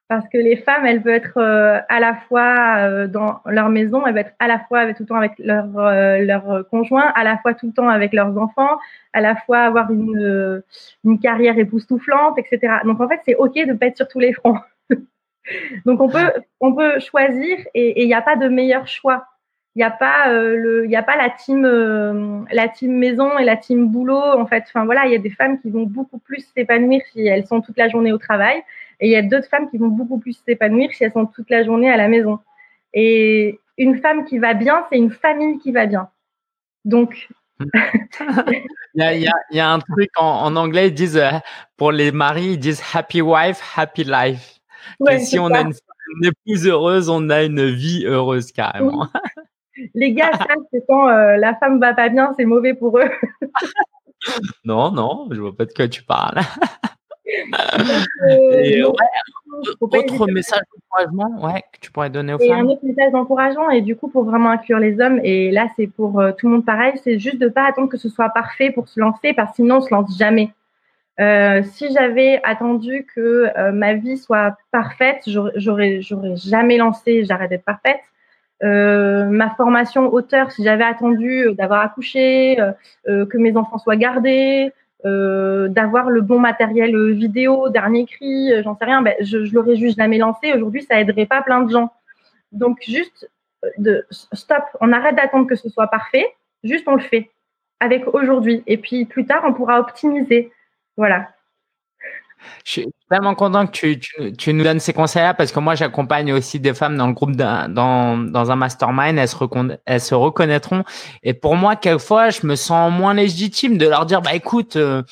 parce que les femmes, elles veulent être euh, à la fois euh, dans leur maison, elles veulent être à la fois tout le temps avec leur, euh, leur conjoint, à la fois tout le temps avec leurs enfants, à la fois avoir une, une carrière époustouflante, etc. Donc en fait, c'est ok de pas être sur tous les fronts. Donc on peut on peut choisir et il n'y a pas de meilleur choix. Il n'y a pas il y a pas la team la team maison et la team boulot en fait. Enfin voilà, il y a des femmes qui vont beaucoup plus s'épanouir si elles sont toute la journée au travail et il y a d'autres femmes qui vont beaucoup plus s'épanouir si elles sont toute la journée à la maison. Et une femme qui va bien, c'est une famille qui va bien. Donc. *laughs* il, y a, il, y a, un truc en, anglais, ils disent, euh, pour les maris, ils disent happy wife, happy life. Si on a une, épouse heureuse, on a une vie heureuse carrément. Les gars, ça, c'est quand euh, la femme va pas bien, c'est mauvais pour eux. *laughs* non, non, je vois pas de quoi tu parles. et, euh, autre message d'encouragement ouais, que tu pourrais donner aux et femmes. un autre message d'encouragement, et du coup, pour vraiment inclure les hommes, et là, c'est pour euh, tout le monde pareil, c'est juste de pas attendre que ce soit parfait pour se lancer, parce que sinon, on se lance jamais. Euh, si j'avais attendu que ma vie soit parfaite, j'aurais, j'aurais jamais lancé, j'arrête d'être parfaite. ma formation auteur, si j'avais attendu d'avoir accouché, que mes enfants soient gardés, d'avoir le bon matériel vidéo, dernier cri, j'en sais rien, ben, je, je l'aurais juste jamais lancé. Aujourd'hui, ça aiderait pas plein de gens. Donc juste de stop, on arrête d'attendre que ce soit parfait, juste on le fait avec aujourd'hui. Et puis plus tard, on pourra optimiser. Voilà. Je suis tellement content que tu, nous donnes ces conseils-là parce que moi, j'accompagne aussi des femmes dans le groupe dans, dans un mastermind. Elles se, elles se reconnaîtront. Et pour moi, quelquefois, je me sens moins légitime de leur dire, bah écoute, euh,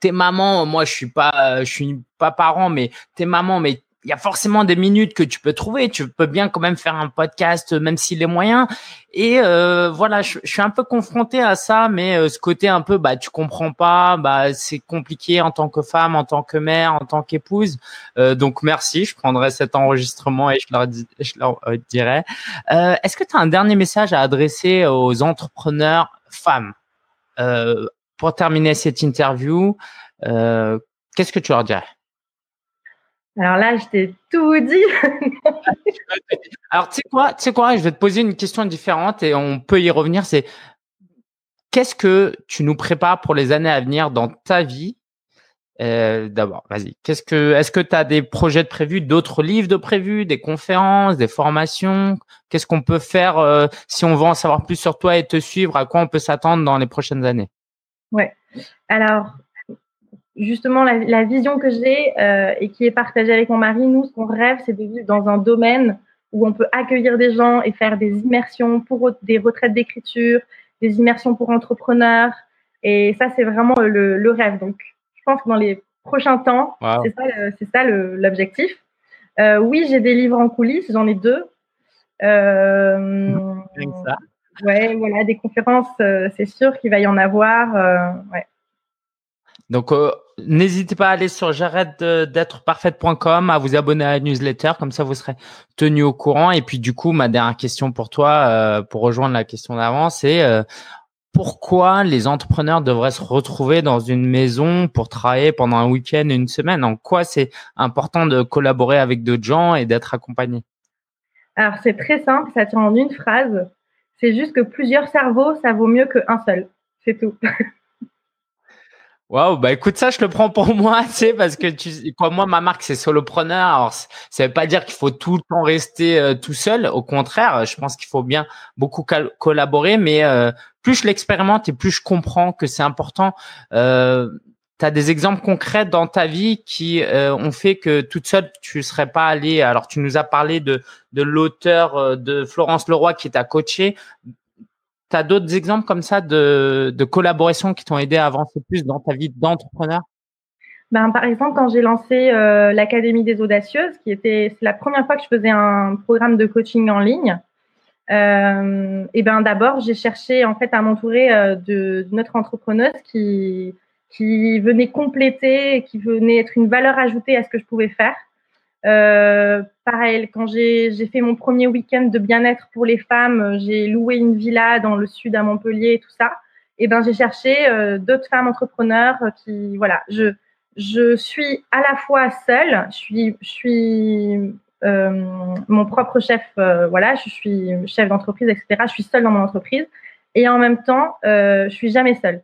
t'es maman, moi je suis pas, je suis pas parent, mais t'es maman, mais il y a forcément des minutes que tu peux trouver. Tu peux bien quand même faire un podcast, même s'il est moyen. Et euh, voilà, je, suis un peu confronté à ça, mais euh, ce côté un peu, bah, tu comprends pas, bah, c'est compliqué en tant que femme, en tant que mère, en tant qu'épouse. Euh, donc merci, je prendrai cet enregistrement et je leur, je leur dirai. Est-ce que tu as un dernier message à adresser aux entrepreneurs femmes pour terminer cette interview? Qu'est-ce que tu leur dirais? Alors là, je t'ai tout dit. *laughs* Alors, tu sais quoi, tu sais quoi, je vais te poser une question différente et on peut y revenir. C'est qu'est-ce que tu nous prépares pour les années à venir dans ta vie? Euh, D'abord, vas-y. Qu'est-ce que, est-ce que tu as des projets de prévus, d'autres livres de prévus, des conférences, des formations? Qu'est-ce qu'on peut faire euh, si on veut en savoir plus sur toi et te suivre? À quoi on peut s'attendre dans les prochaines années? Ouais. Alors, justement la, vision que j'ai euh, et qui est partagée avec mon mari, nous, ce qu'on rêve, c'est de vivre dans un domaine où on peut accueillir des gens et faire des immersions pour des retraites d'écriture, des immersions pour entrepreneurs. Et ça, c'est vraiment le, rêve. Donc, je pense que dans les prochains temps, c'est ça, l'objectif. Euh, oui, j'ai des livres en coulisses, j'en ai deux. Euh, ouais, voilà, des conférences, euh, c'est sûr qu'il va y en avoir. Ouais. Donc, n'hésitez pas à aller sur j'arrête d'être parfaite.com, à vous abonner à la newsletter, comme ça vous serez tenu au courant. Et puis, du coup, ma dernière question pour toi, euh, pour rejoindre la question d'avant, c'est euh, pourquoi les entrepreneurs devraient se retrouver dans une maison pour travailler pendant un week-end, une semaine? En quoi c'est important de collaborer avec d'autres gens et d'être accompagné? Alors, c'est très simple, ça tient en une phrase. C'est juste que plusieurs cerveaux, ça vaut mieux qu'un seul. C'est tout. *laughs* Waouh, bah écoute ça, je le prends pour *laughs* moi, tu sais, parce que tu, quoi, moi ma marque c'est solopreneur. Alors ça veut pas dire qu'il faut tout le temps rester euh, tout seul. Au contraire, je pense qu'il faut bien beaucoup collaborer, mais euh, plus je l'expérimente et plus je comprends que c'est important. Euh, as des exemples concrets dans ta vie qui euh, ont fait que toute seule tu serais pas allé. Alors tu nous as parlé de de l'auteur de Florence Leroy qui t'a coaché. Tu as d'autres exemples comme ça de, de collaborations qui t'ont aidé à avancer plus dans ta vie d'entrepreneur? Ben, par exemple, quand j'ai lancé euh, l'Académie des Audacieuses, qui était la première fois que je faisais un programme de coaching en ligne, euh, et ben d'abord j'ai cherché en fait à m'entourer euh, de, entrepreneuse qui qui venait compléter, qui venait être une valeur ajoutée à ce que je pouvais faire. Euh, pareil, quand j'ai fait mon premier week-end de bien-être pour les femmes, j'ai loué une villa dans le sud à Montpellier et tout ça. Et ben j'ai cherché euh, d'autres femmes entrepreneurs qui, voilà, je je suis à la fois seule, je suis je suis euh, mon propre chef, euh, voilà, je suis chef d'entreprise, etc. Je suis seule dans mon entreprise et en même temps, euh, je suis jamais seule.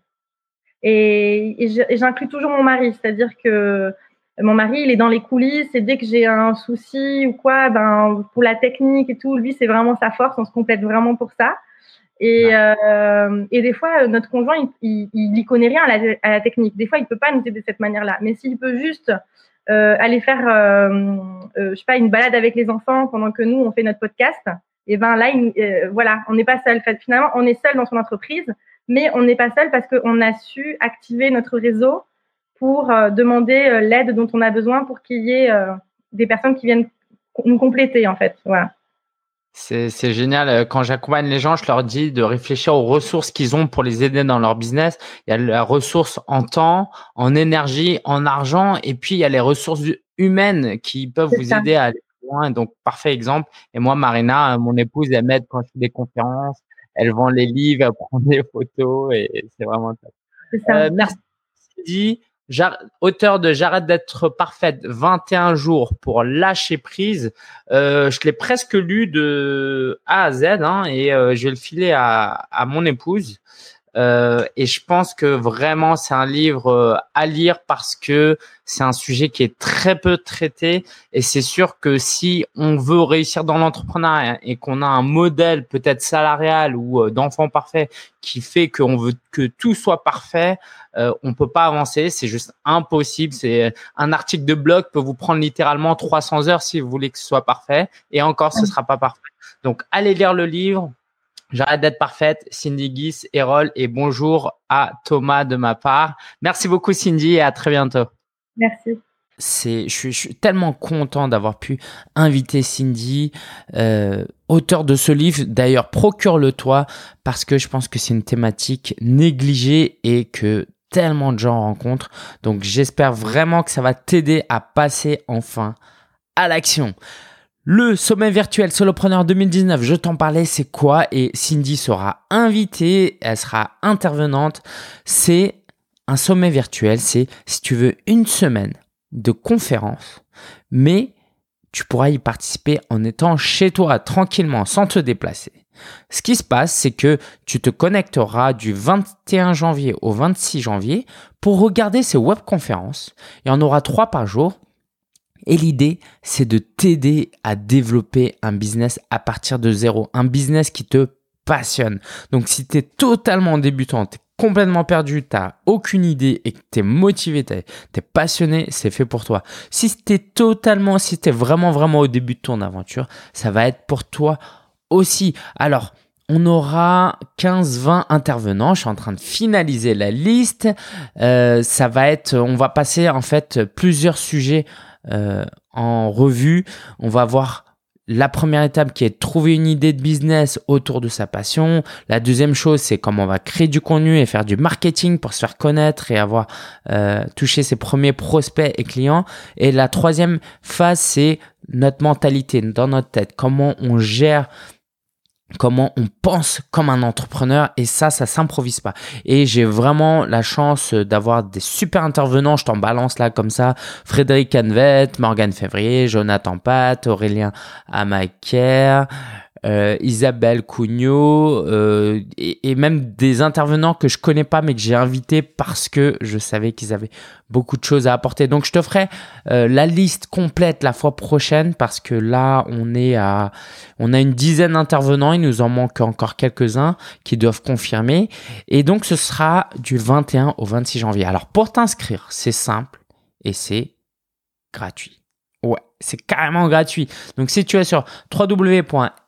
Et j'inclus toujours mon mari, c'est-à-dire que mon mari, il est dans les coulisses et dès que j'ai un souci ou quoi, ben pour la technique et tout, lui c'est vraiment sa force, on se complète vraiment pour ça. Et, euh, et des fois, notre conjoint, il, il, connaît rien à la, à la, technique. Des fois, il peut pas nous aider de cette manière-là. Mais s'il peut juste euh, aller faire, euh, euh, je sais pas, une balade avec les enfants pendant que nous on fait notre podcast, et ben là, il, euh, voilà, on n'est pas seul. Finalement, on est seul dans son entreprise, mais on n'est pas seul parce qu'on a su activer notre réseau pour euh, demander euh, l'aide dont on a besoin pour qu'il y ait euh, des personnes qui viennent nous compléter en fait. Voilà. C'est génial. Quand j'accompagne les gens, je leur dis de réfléchir aux ressources qu'ils ont pour les aider dans leur business. Il y a la ressource en temps, en énergie, en argent, et puis il y a les ressources humaines qui peuvent vous aider à aller loin. Donc, parfait exemple. Et moi, Marina, mon épouse, elle m'aide quand je fais des conférences. Elle vend les livres, elle prend des photos, et c'est vraiment top. Ça. Euh, merci. Auteur de J'arrête d'être parfaite, 21 jours pour lâcher prise. Euh, je l'ai presque lu de A à Z hein, et euh, je vais le filer à, à mon épouse. Euh, et je pense que vraiment c'est un livre euh, à lire parce que c'est un sujet qui est très peu traité. Et c'est sûr que si on veut réussir dans l'entrepreneuriat et qu'on a un modèle peut-être salarial ou euh, d'enfant parfait qui fait qu'on veut que tout soit parfait, euh, on peut pas avancer, c'est juste impossible. C'est un article de blog peut vous prendre littéralement 300 heures si vous voulez que ce soit parfait. Et encore ce sera pas parfait. Donc allez lire le livre, J'arrête d'être parfaite. Cindy Guis, Erol et bonjour à Thomas de ma part. Merci beaucoup Cindy et à très bientôt. Merci. C'est, je, suis, tellement content d'avoir pu inviter Cindy, euh, auteur de ce livre. D'ailleurs, procure-le-toi parce que je pense que c'est une thématique négligée et que tellement de gens rencontrent. Donc, j'espère vraiment que ça va t'aider à passer enfin à l'action. Le sommet virtuel Solopreneur 2019, je t'en parlais, c'est quoi? Et Cindy sera invitée, elle sera intervenante. C'est un sommet virtuel, c'est si tu veux une semaine de conférence, mais tu pourras y participer en étant chez toi tranquillement, sans te déplacer. Ce qui se passe, c'est que tu te connecteras du 21 janvier au 26 janvier pour regarder ces webconférences. Il en aura trois par jour et l'idée, c'est de t'aider à développer un business à partir de zéro, un business qui te passionne. Donc si tu es totalement débutant, tu es complètement perdu, tu aucune idée et que tu es motivé, tu es, passionné, c'est fait pour toi. Si tu es totalement, si tu es vraiment, vraiment au début de ton aventure, ça va être pour toi aussi. Alors, on aura 15-20 intervenants. Je suis en train de finaliser la liste. Euh, ça va être, on va passer en fait plusieurs sujets en revue. On va voir la première étape qui est de trouver une idée de business autour de sa passion. La deuxième chose, c'est comment on va créer du contenu et faire du marketing pour se faire connaître et avoir euh, touché ses premiers prospects et clients. Et la troisième phase, c'est notre mentalité dans notre tête. Comment on gère comment on pense comme un entrepreneur et ça, ça s'improvise pas. Et j'ai vraiment la chance d'avoir des super intervenants, je t'en balance là comme ça, Frédéric Canvet, Morgan Février, Jonathan Pat, Aurélien Amaker, euh, Isabelle Cugnot euh, et, même des intervenants que je connais pas mais que j'ai invités parce que je savais qu'ils avaient beaucoup de choses à apporter. Donc je te ferai euh, la liste complète la fois prochaine parce que là on est à on a une dizaine d'intervenants, il nous en manque encore quelques-uns qui doivent confirmer et donc ce sera du 21 au 26 janvier. Alors pour t'inscrire, c'est simple et c'est gratuit. C'est carrément gratuit. Donc si tu es sur www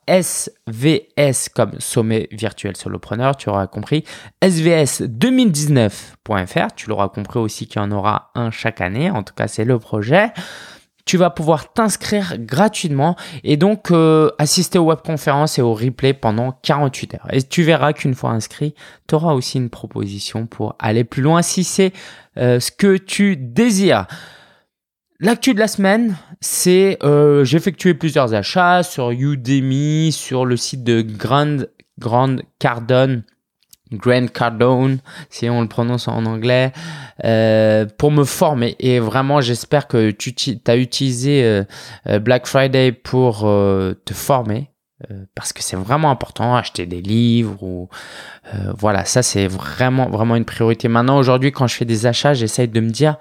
SVS comme sommet virtuel solopreneur, tu auras compris. SVS2019.fr, tu l'auras compris aussi qu'il y en aura un chaque année, en tout cas c'est le projet. Tu vas pouvoir t'inscrire gratuitement et donc euh, assister aux webconférences et aux replays pendant 48 heures. Et tu verras qu'une fois inscrit, tu auras aussi une proposition pour aller plus loin si c'est euh, ce que tu désires. L'actu de la semaine, c'est euh, j'ai effectué plusieurs achats sur Udemy, sur le site de Grand, Grand Cardone, Grand Cardone, si on le prononce en anglais, euh, pour me former. Et vraiment, j'espère que tu as utilisé euh, euh, Black Friday pour euh, te former. parce que c'est vraiment important, acheter des livres ou voilà, ça c'est vraiment vraiment une priorité. Maintenant aujourd'hui, quand je fais des achats, j'essaye de me dire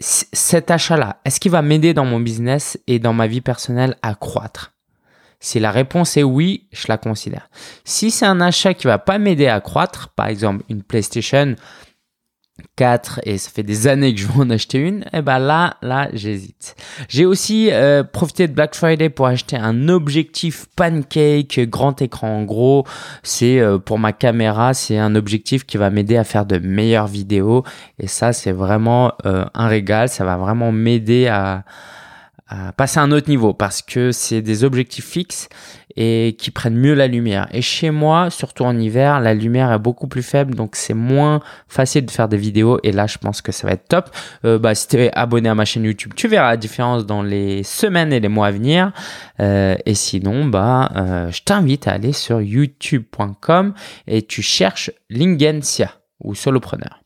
cet achat-là, est-ce qu'il va m'aider dans mon business et dans ma vie personnelle à croître? Si la réponse est oui, je la considère. Si c'est un achat qui va pas m'aider à croître, par exemple une PlayStation, 4 et ça fait des années que je veux en acheter une, et eh ben là, là, j'hésite. J'ai aussi euh, profité de Black Friday pour acheter un objectif pancake grand écran. En gros, c'est euh, pour ma caméra, c'est un objectif qui va m'aider à faire de meilleures vidéos et ça, c'est vraiment euh, un régal. Ça va vraiment m'aider à passer à un autre niveau parce que c'est des objectifs fixes et qui prennent mieux la lumière. Et chez moi, surtout en hiver, la lumière est beaucoup plus faible, donc c'est moins facile de faire des vidéos. Et là, je pense que ça va être top. Euh, bah, si tu es abonné à ma chaîne YouTube, tu verras la différence dans les semaines et les mois à venir. Euh, et sinon, bah, euh, je t'invite à aller sur youtube.com et tu cherches Lingensia ou solopreneur.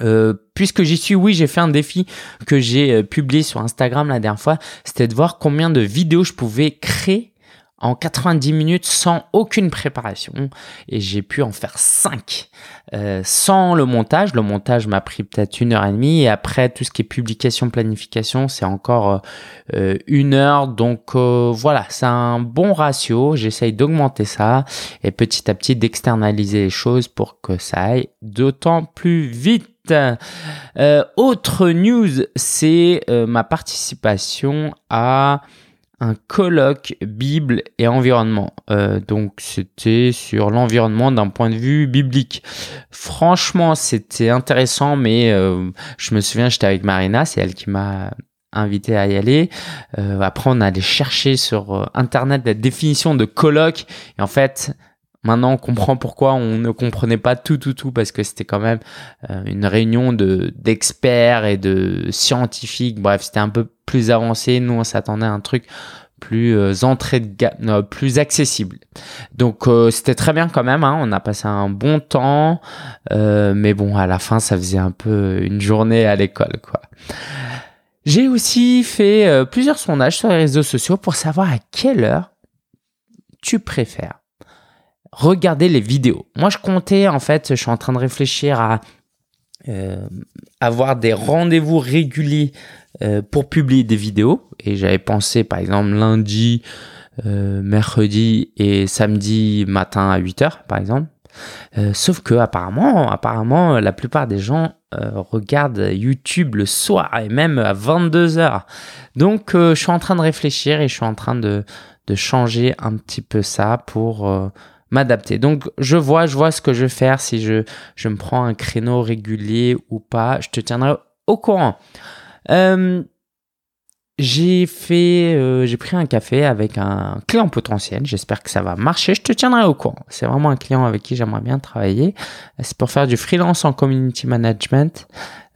Euh, puisque j'y suis, oui, j'ai fait un défi que j'ai euh, publié sur Instagram la dernière fois. C'était de voir combien de vidéos je pouvais créer en 90 minutes sans aucune préparation et j'ai pu en faire 5 euh, sans le montage. Le montage m'a pris peut-être une heure et demie et après tout ce qui est publication, planification, c'est encore euh, une heure. Donc euh, voilà, c'est un bon ratio. J'essaye d'augmenter ça et petit à petit d'externaliser les choses pour que ça aille d'autant plus vite. Autre news, c'est ma participation à un colloque Bible et environnement. Euh, donc c'était sur l'environnement d'un point de vue biblique. Franchement, c'était intéressant, mais euh, je me souviens, j'étais avec Marina, c'est elle qui m'a invité à y aller. Euh, après, on allait chercher sur Internet la définition de colloque. Et en fait, Maintenant, on comprend pourquoi on ne comprenait pas tout, tout, tout, parce que c'était quand même une réunion de d'experts et de scientifiques. Bref, c'était un peu plus avancé. Nous, on s'attendait à un truc plus euh, entrée de gamme, plus accessible. Donc euh, c'était très bien quand même. Hein. on a passé un bon temps, euh, mais bon, à la fin, ça faisait un peu une journée à l'école, quoi. J'ai aussi fait plusieurs sondages sur les réseaux sociaux pour savoir à quelle heure tu préfères regarder les vidéos. Moi, je comptais, en fait, je suis en train de réfléchir à avoir des rendez-vous réguliers euh, pour publier des vidéos. Et j'avais pensé par exemple lundi, euh, mercredi et samedi matin à 8h par exemple. Euh, sauf que apparemment, apparemment, la plupart des gens regardent YouTube le soir et même à 22 h Donc, je suis en train de réfléchir et je suis en train de changer un petit peu ça pour m'adapter. Donc, je vois, je vois ce que je vais faire si je, je me prends un créneau régulier ou pas. Je te tiendrai au courant. Euh, j'ai fait, euh, j'ai pris un café avec un client potentiel. J'espère que ça va marcher. Je te tiendrai au courant. C'est vraiment un client avec qui j'aimerais bien travailler. C'est pour faire du freelance en community management.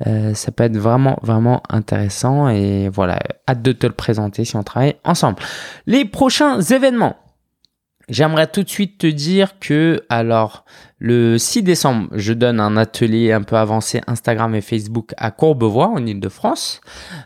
Euh, ça peut être vraiment, vraiment intéressant. Et voilà, hâte de te le présenter si on travaille ensemble. Les prochains événements. J'aimerais tout de suite te dire que, alors, le 6 décembre, je donne un atelier un peu avancé Instagram et Facebook à Courbevoie, en Ile-de-France.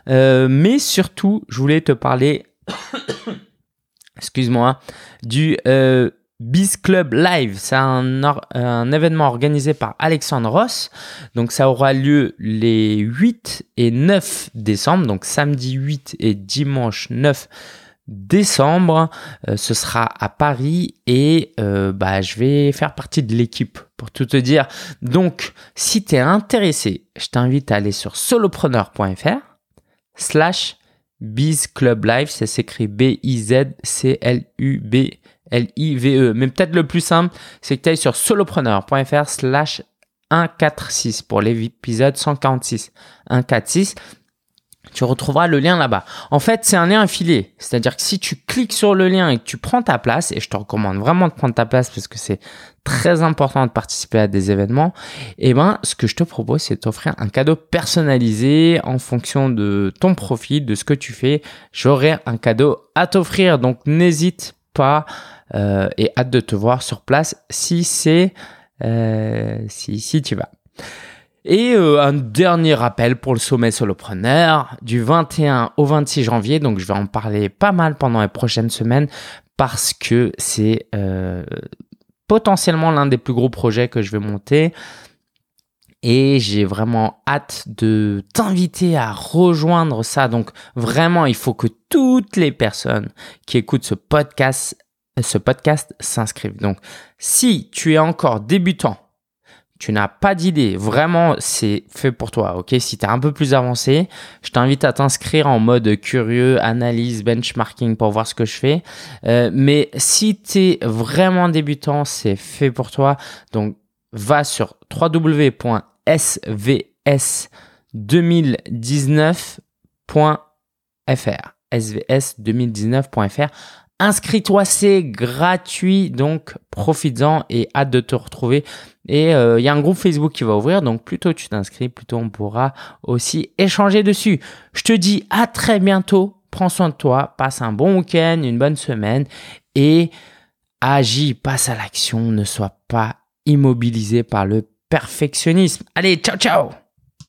Euh, mais surtout, je voulais te parler, *coughs* excuse-moi, du euh, Biz Club Live. C'est un, un, événement organisé par Alexandre Ross. Donc, ça aura lieu les 8 et 9 décembre, donc samedi 8 et dimanche 9 décembre. Euh, ce sera à Paris et euh, bah, je vais faire partie de l'équipe pour tout te dire. Donc, si tu es intéressé, je t'invite à aller sur solopreneur.fr slash bizclublive. Ça s'écrit B-I-Z-C-L-U-B-L-I-V-E. Mais peut-être le plus simple, c'est que tu ailles sur solopreneur.fr slash 146 pour l'épisode 146. 146 tu retrouveras le lien là-bas. En fait, c'est un lien affilié. C'est-à-dire que si tu cliques sur le lien et que tu prends ta place, et je te recommande vraiment de prendre ta place parce que c'est très important de participer à des événements, eh ben, ce que je te propose, c'est t'offrir un cadeau personnalisé en fonction de ton profil, de ce que tu fais. J'aurai un cadeau à t'offrir. Donc, n'hésite pas euh, et hâte de te voir sur place si c'est, euh, si, si tu vas. Et euh, un dernier rappel pour le sommet solopreneur du 21 au 26 janvier. Donc je vais en parler pas mal pendant les prochaines semaines parce que c'est euh, potentiellement l'un des plus gros projets que je vais monter. Et j'ai vraiment hâte de t'inviter à rejoindre ça. Donc vraiment, il faut que toutes les personnes qui écoutent ce podcast, ce podcast s'inscrivent. Donc si tu es encore débutant tu n'as pas d'idée, vraiment c'est fait pour toi, ok? Si tu es un peu plus avancé, je t'invite à t'inscrire en mode curieux, analyse, benchmarking pour voir ce que je fais. Euh, mais si tu es vraiment débutant, c'est fait pour toi. Donc va sur www.svs2019.fr svs2019.fr Inscris-toi, c'est gratuit, donc profites-en et hâte de te retrouver. Et il euh, y a un groupe Facebook qui va ouvrir, donc plutôt tu t'inscris, plutôt on pourra aussi échanger dessus. Je te dis à très bientôt, prends soin de toi, passe un bon week-end, une bonne semaine. Et agis, passe à l'action, ne sois pas immobilisé par le perfectionnisme. Allez, ciao ciao